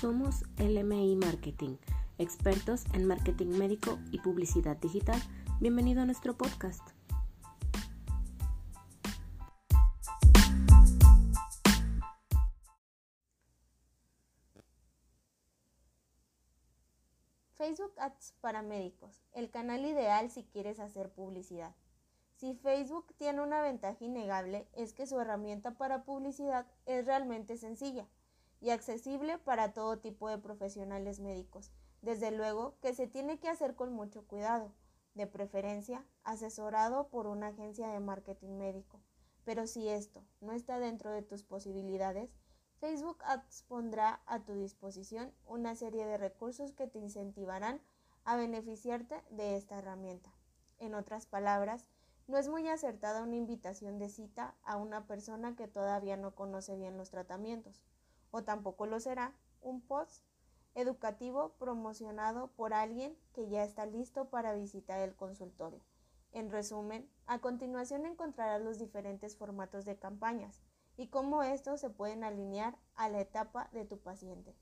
Somos LMI Marketing, expertos en marketing médico y publicidad digital. Bienvenido a nuestro podcast. Facebook Ads para médicos, el canal ideal si quieres hacer publicidad. Si Facebook tiene una ventaja innegable es que su herramienta para publicidad es realmente sencilla y accesible para todo tipo de profesionales médicos. Desde luego que se tiene que hacer con mucho cuidado, de preferencia asesorado por una agencia de marketing médico. Pero si esto no está dentro de tus posibilidades, Facebook Ads pondrá a tu disposición una serie de recursos que te incentivarán a beneficiarte de esta herramienta. En otras palabras, no es muy acertada una invitación de cita a una persona que todavía no conoce bien los tratamientos o tampoco lo será un post educativo promocionado por alguien que ya está listo para visitar el consultorio. En resumen, a continuación encontrarás los diferentes formatos de campañas y cómo estos se pueden alinear a la etapa de tu paciente.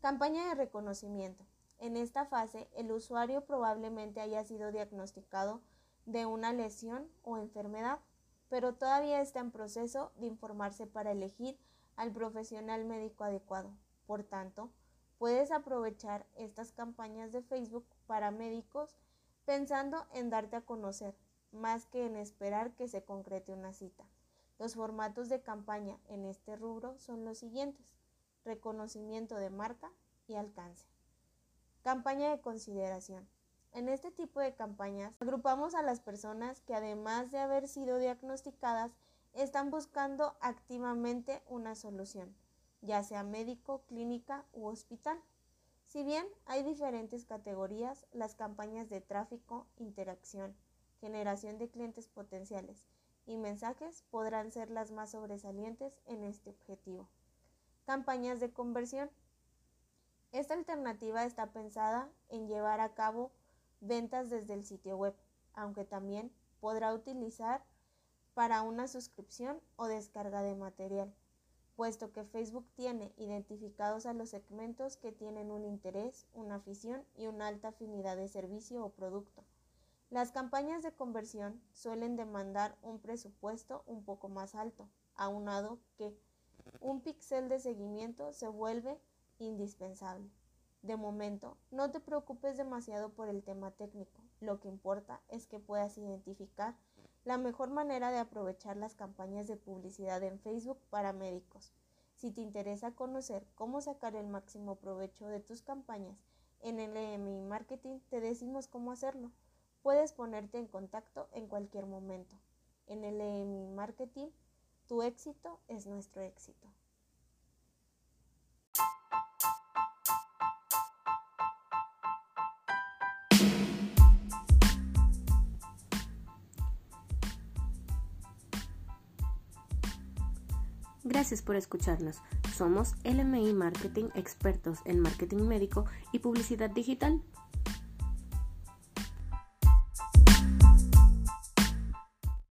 Campaña de reconocimiento. En esta fase, el usuario probablemente haya sido diagnosticado de una lesión o enfermedad, pero todavía está en proceso de informarse para elegir al profesional médico adecuado. Por tanto, puedes aprovechar estas campañas de Facebook para médicos pensando en darte a conocer, más que en esperar que se concrete una cita. Los formatos de campaña en este rubro son los siguientes. Reconocimiento de marca y alcance. Campaña de consideración. En este tipo de campañas agrupamos a las personas que además de haber sido diagnosticadas están buscando activamente una solución, ya sea médico, clínica u hospital. Si bien hay diferentes categorías, las campañas de tráfico, interacción, generación de clientes potenciales y mensajes podrán ser las más sobresalientes en este objetivo. Campañas de conversión. Esta alternativa está pensada en llevar a cabo ventas desde el sitio web, aunque también podrá utilizar para una suscripción o descarga de material, puesto que Facebook tiene identificados a los segmentos que tienen un interés, una afición y una alta afinidad de servicio o producto. Las campañas de conversión suelen demandar un presupuesto un poco más alto, aunado que un píxel de seguimiento se vuelve indispensable. De momento, no te preocupes demasiado por el tema técnico, lo que importa es que puedas identificar la mejor manera de aprovechar las campañas de publicidad en Facebook para médicos. Si te interesa conocer cómo sacar el máximo provecho de tus campañas en LMI Marketing, te decimos cómo hacerlo. Puedes ponerte en contacto en cualquier momento. En LMI Marketing, tu éxito es nuestro éxito. Gracias por escucharnos. Somos LMI Marketing, expertos en marketing médico y publicidad digital.